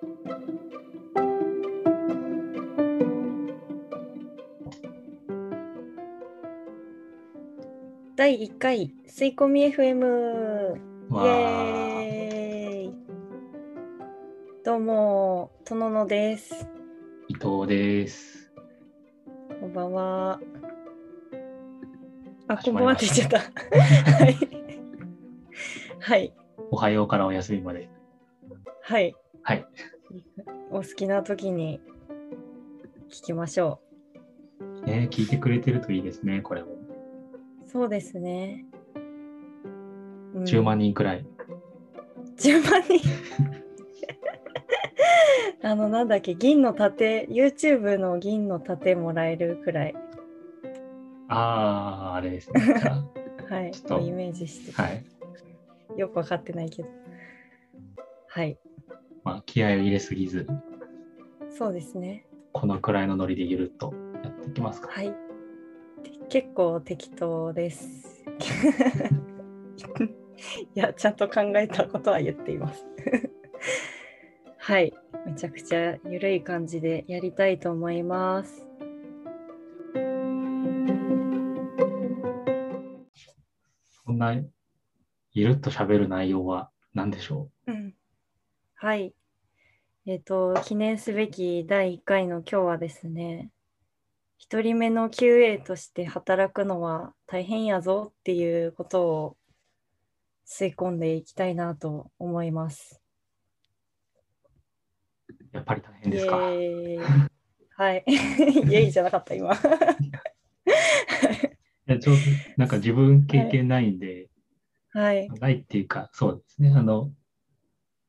第1回吸い込み FM イわエーイ。どうもとののです。伊藤です。こんばんは。あこんばんはって言っちゃった。はい。はい。おはようからお休みまで。はいはい。お好きな時に聞きましょね、聞いてくれてるといいですね、これも。うそうですね、うん10万人くらい。10万人 あのなんだっけ銀の盾 YouTube の銀の盾もらえるくらいああ、あれですね。はいちょっとをイメージして、あはい。よくわかってないけどはいまあ、気合を入れすぎず、そうですね。このくらいのノリでゆるっとやっていきますか。はい。て結構適当です。いやちゃんと考えたことは言っています。はい。めちゃくちゃゆるい感じでやりたいと思います。そんな、ゆるっと喋る内容は何でしょうんはい。えっ、と、記念すべき第1回の今日はですね、一人目の QA として働くのは大変やぞっていうことを吸い込んでいきたいなと思います。うやっぱり大変ですか？はい。イエーイじゃなかった、今。いやちょうどなんか自分経験ないんで、はい。ないっていうか、そうですね。あの、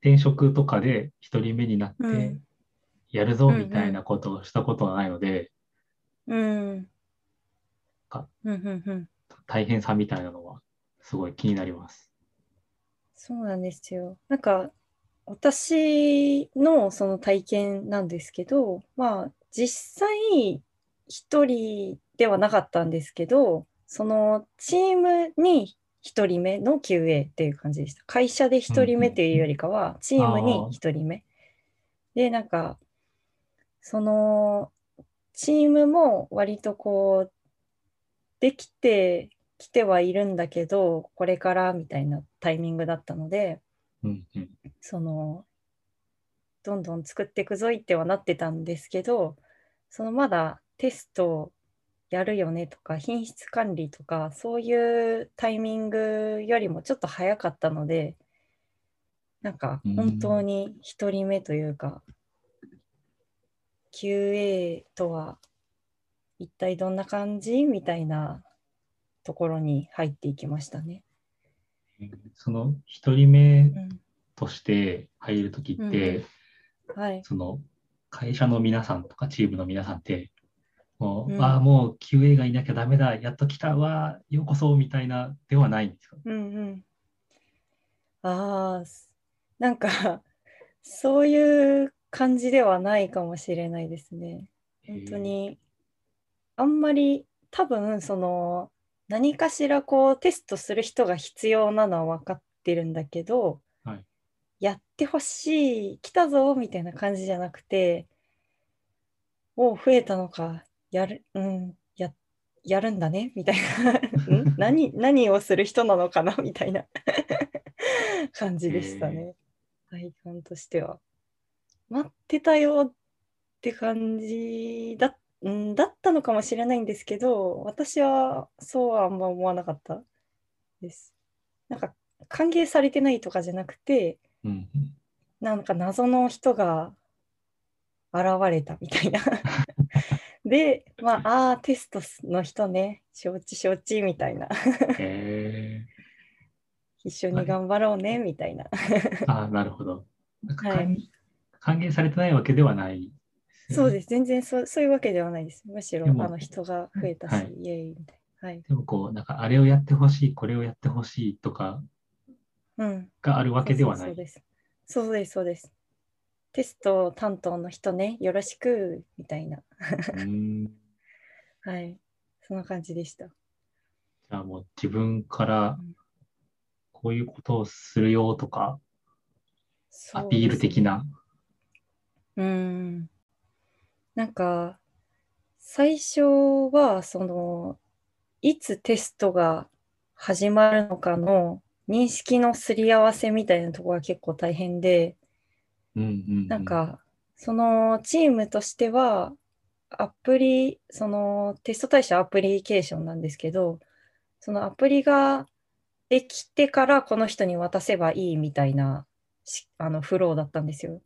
転職とかで一人目になってうん、やるぞみたいなことをしたことはないので、うん。かうんうんうん。大変さみたいなのはすごい気になります。そうなんですよ。なんか私のその体験なんですけど、まあ実際一人ではなかったんですけど、そのチームに一人目の QA っていう感じでした。会社で一人目っていうよりかは、チームに一人目。で、なんか、そのチームも割とこう、できてきてはいるんだけど、これからみたいなタイミングだったので、うんうん。その、どんどん作っていくぞいってはなってたんですけど、そのまだテストやるよねとか、品質管理とか、そういうタイミングよりもちょっと早かったので、なんかうん本当に一人目というか、QA とは一体どんな感じみたいなところに入っていきましたね。その一人目うん、として入るときって、はい。その会社の皆さんとかチームの皆さんって、もう、うんああ、もう QA がいなきゃダメだ、やっと来たわ、ようこそみたいなではないんですか？うんうん。ああ、すなんか、そういう感じではないかもしれないですね。本当に、あんまり多分、その、何かしらこうテストする人が必要なのは分かってるんだけど、はいやってほしい、来たぞみたいな感じじゃなくて、おう、増えたのか、やる、うん、や、やるんだね みたいな、ん？何、何をする人なのかな？みたいな 感じでしたね。体感としては。待ってたよって感じだ,、うん、だったのかもしれないんですけど、私はそうはあんま思わなかったです。なんか歓迎されてないとかじゃなくて、うんうんなんか謎の人が現れたみたいな。で、まあ、あーテストの人ね、承知承知みたいな。へ一緒に頑張ろうねみたいな。ーああ、なるほど。はい歓歓迎されてないわけではないねそうです。全然そうそういうわけではないです。むしろあの人が増えたし、はいイエーイみたいな。はい。でもこう、なんかあれをやってほしい、これをやってほしいとかうん。があるわけではない。そうそうそうです。そうです、そうです。テスト担当の人ね、よろしくみたいな。はい。そんな感じでした。じゃあもう自分からうんこういうことをするよとか、そうアピール的な。うん。なんか、最初は、その、いつテストが始まるのかの認識のすり合わせみたいなところが結構大変で、うんうんうんなんか、そのチームとしては、アプリ、そのテスト対象アプリケーションなんですけど、そのアプリができてからこの人に渡せばいいみたいなしあのフローだったんですよ。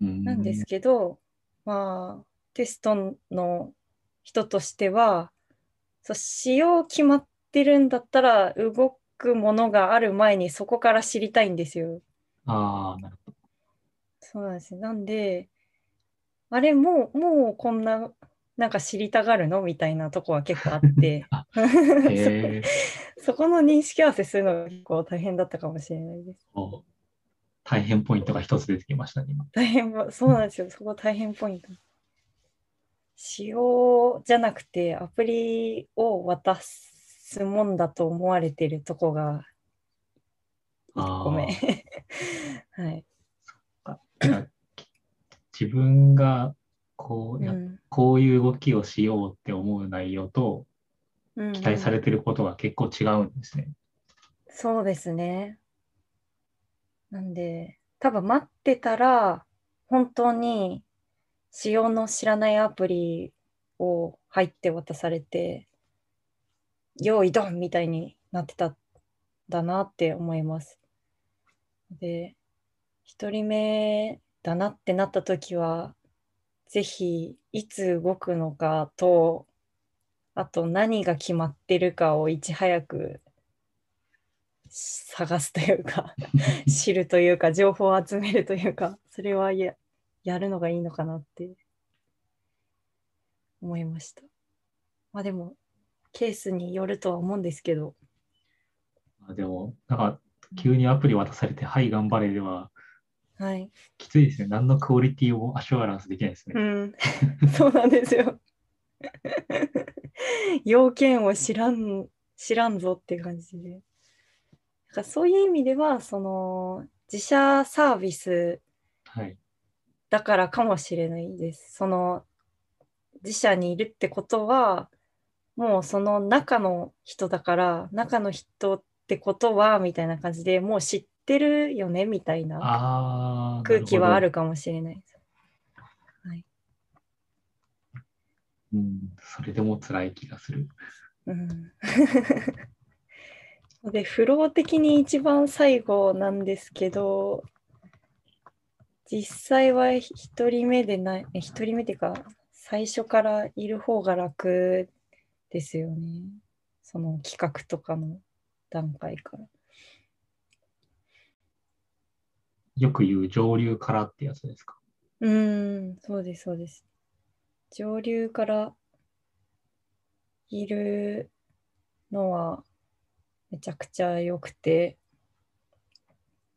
うんなんですけど、まあ、テストの人としては、そう仕様決まってるんだったら、動くものがある前にそこから知りたいんですよ。ああ、なる。そうなんですね。なんで、あれもう、もうこんな、なんか知りたがるのみたいなとこは結構あって、へえ。そこの認識合わせするのが結構大変だったかもしれないです。お大変ポイントが一つ出てきましたね、今。大変は、そうなんですよ。そこ大変ポイント。仕様じゃなくてアプリを渡すもんだと思われてるとこが1個目。はい。自分がこうや、うんこういう動きをしようって思う内容とうん期待されてることが結構違うんですね。そうですね。なんで、多分待ってたら、本当に仕様の知らないアプリを入って渡されて、用意ドンみたいになってたんだなって思います。で、一人目だなってなった時は、ぜひいつ動くのかと、あと何が決まってるかをいち早く探すというか 知るというか情報を集めるというかそれはややるのがいいのかなって思いました。まあでもケースによるとは思うんですけどあでも、なんか急にアプリ渡されて、はい、頑張れでははい。きついですね。何のクオリティをアシュアランスできないですね。うん。そうなんですよ。要件を知らん、知らんぞって感じで。だからそういう意味では、その自社サービスはい。だからかもしれないです。その自社にいるってことは、もうその中の人だから、中の人ってことは、みたいな感じでもう知ってるよね、みたいな空気はあるかもしれないです。ど。うん、それでも辛い気がする。うん で、フロー的に一番最後なんですけど、実際は一人目でない、え一人目っていうか、最初からいる方が楽ですよね。その企画とかの段階から。よく言う上流からってやつですか？うん、そうです、そうです。上流からいるのはめちゃくちゃ良くて、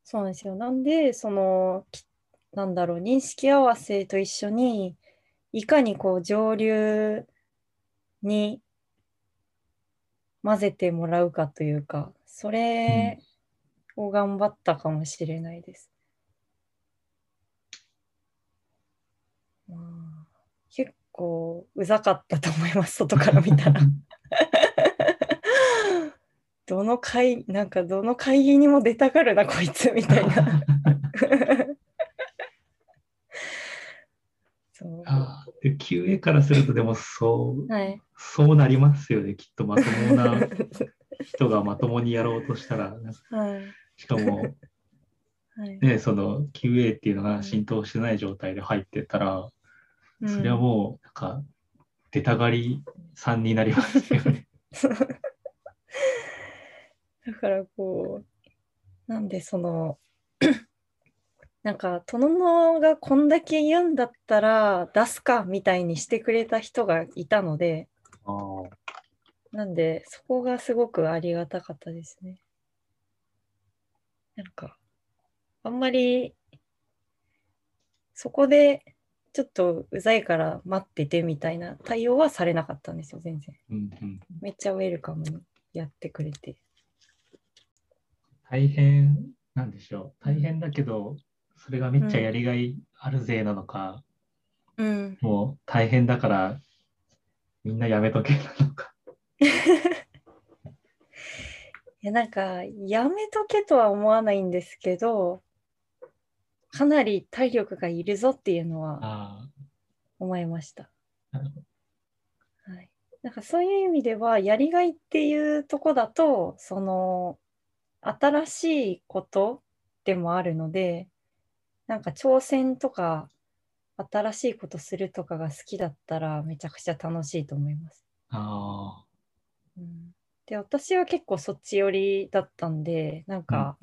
そうなんですよ。なんで、その、なんだろう、認識合わせと一緒に、いかにこう上流に混ぜてもらうかというか、それを頑張ったかもしれないです。まあ結構うざかったと思います、外から見たら。どの会、なんかどの会議にも出たがるな、こいつ、みたいな。そう。あーで QA からすると、でもそう、はい。そうなりますよね。きっとまともな 人がまともにやろうとしたら、はい。しかも、はい。ね、その QA っていうのが浸透してない状態で入ってたら、それはもう、なんか、出たがりさんになりますよね。だからこう、なんでその、なんか、トノノがこんだけ言うんだったら出すかみたいにしてくれた人がいたので、なんで、そこがすごくありがたかったですね。なんか、あんまり、そこでちょっとうざいから待っててみたいな対応はされなかったんですよ、全然。うんうん、めっちゃウェルカムにやってくれて。大変なんでしょう。大変だけど、それがめっちゃやりがいあるぜなのか、うん。もう大変だからみんなやめとけなのか。いや、なんか、やめとけとは思わないんですけど、かなり体力がいるぞっていうのはあ思いました。はい。なんかそういう意味では、やりがいっていうとこだと、その、新しいことでもあるので、なんか挑戦とか、新しいことするとかが好きだったら、めちゃくちゃ楽しいと思います。あうんで、私は結構そっち寄りだったんで、なんか、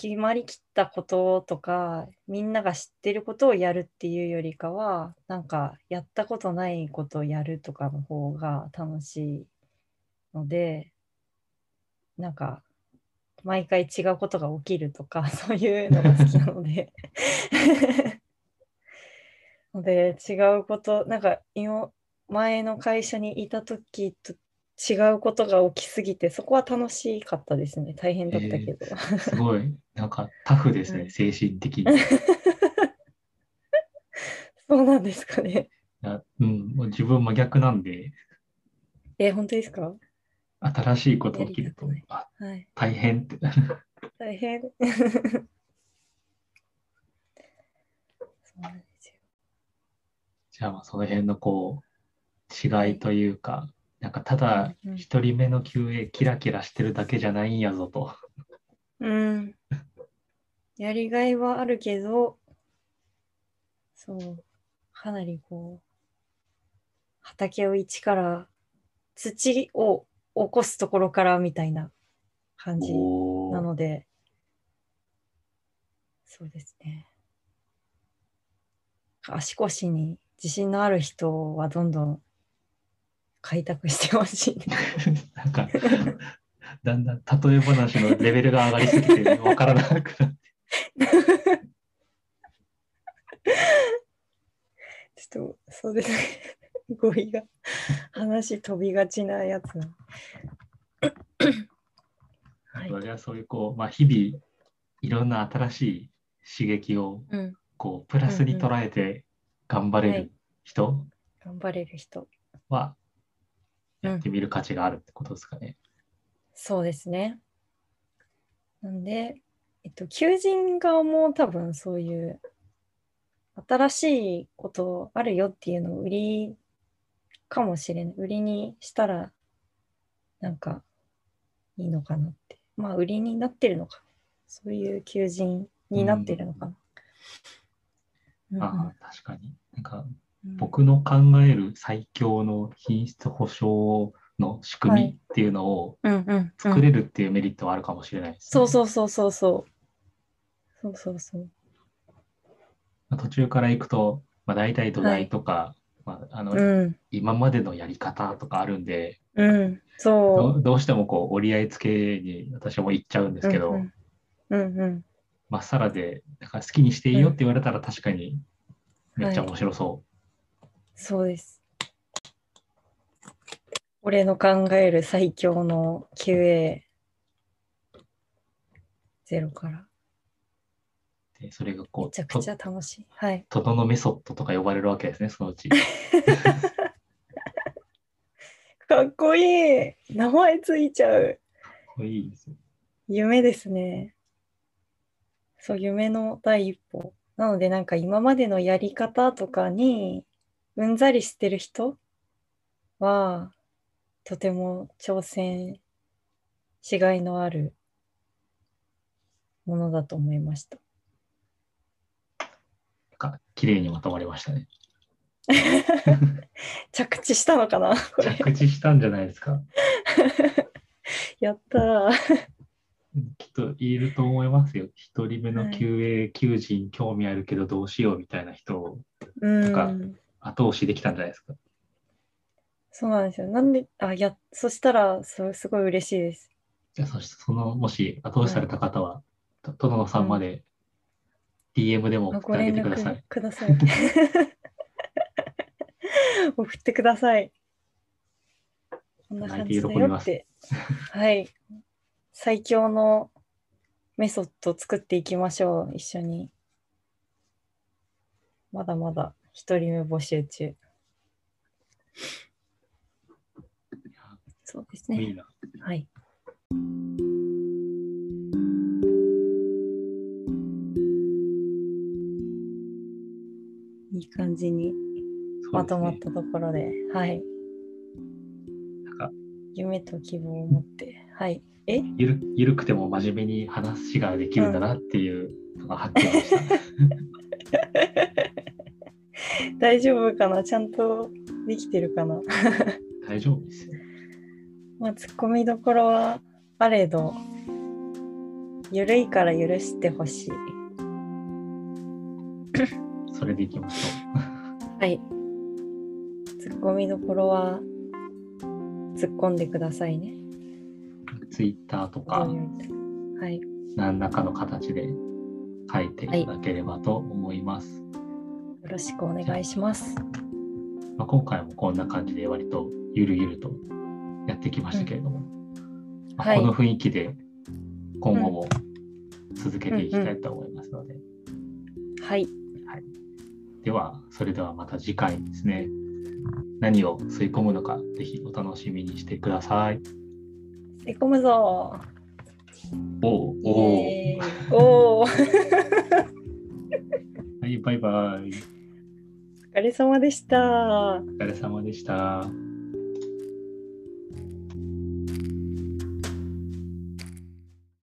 決まりきったこととか、みんなが知ってることをやるっていうよりかは、なんか、やったことないことをやるとかの方が楽しいので、なんか、毎回違うことが起きるとか、そういうのが好きなので。ので、違うこと、なんか、今、前の会社にいた時と違うことが起きすぎて、そこは楽しかったですね。大変だったけど。あ、すごい。なんかタフですね、うん精神的に。い そうなんですかね。やうん、もう自分真逆なんで、え、本当ですか？新しいこと起きるとやり、あ、はい。大変って。大変。そうなんですよ。じゃあその辺のこう違いというか、なんかただ一人目の QA キラキラしてるだけじゃないんやぞと。うん。やりがいはあるけど、そう、かなりこう、畑を一から、土を起こすところからみたいな感じなので、そうですね。足腰に自信のある人はどんどん開拓してほしい。なんか、だんだん例え話のレベルが上がりすぎて分からなくなって。ちょっと、そうですね。語彙が、話飛びがちなやつな。はいそれはそういうこう、まあ、日々いろんな新しい刺激をうん、こうプラスに捉えて頑張れはいる人頑張れる人。はうんやってみる価値があるってことですかね。そうですね。なんで、えっと、求人側も多分そういう新しいことあるよっていうのを売りかもしれない。売りにしたらなんかいいのかなって。まあ売りになってるのか。そういう求人になってるのかな。うんああ確かに。僕の考える最強の品質保証の仕組みっていうのをうんうんうん作れるっていうメリットはあるかもしれないです、ねそうそうそうそうそう。そうそうそう。まあ途中から行くと、まあ、大体土台とか、まあ、あのうん。今までのやり方とかあるんで、うん。そどどうしてもこう折り合いつけに私はもう行っちゃうんでう。すけど、うんうん。うんうんまっさらでなんか好きにしていいよって言われたら確かにめっちゃ面白そそうです。俺の考える最強の QA。ゼロから。う。でそれがこうめちゃくちゃ楽しい。はい。ととどのメソッドとか呼ばれるわけですね、そのうち。かっこいい。名前ついちゃう。これいいですよ。夢ですね。そう、夢の第一歩。なので、なんか今までのやり方とかにうんざりしてる人は、とても挑戦しがいのあるものだと思いました。なんか綺麗にまとまりましたね。着地したのかな。着地したんじゃないですか。やったー。きっといると思いますよ。一人目のはい QA、求人興味あるけどどうしようみたいな人をうかん。後押しできたんじゃないですか。そうなんですよ。なんで、あ、や、そしたら、そすごい嬉しいです。じゃあそしてそのもし後押しされた方は、ととののさんまで DM でも送ってあげ連てください絡。ください。送ってください。こんな感じだよって。はい。最強のメソッドを作っていきましょう、一緒に。まだまだ一人目募集中。そうですね。いいな。はい。いい感じにまとまったところで、はい。なんか夢と希望を持って、はい。え？ゆるゆるくても真面目に話ができるんだなっていうのがはっきりした。大丈夫かな？ちゃんとできてるかな？大丈夫ですよ。まあ、ツッコミどころはあれど、ゆるいから許してほしい。それでいきましょ はい。ツッコミどころは突っ込んでくださいね。う。ツイッターとかはい。何らかの形で書いていただければと思います。よろしくお願いします。まあ、今回もこんな感じで割とゆるゆるとやってきましたけれども、まあはいこの雰囲気で今後も続けていきたいと思いますので、はい。ではそれではまた次回ですね何を吸い込むのかぜひお楽しみにしてください。吸い込むぞお。おおー。おはいバイバイ。疲れ様でした。お疲れ様でした。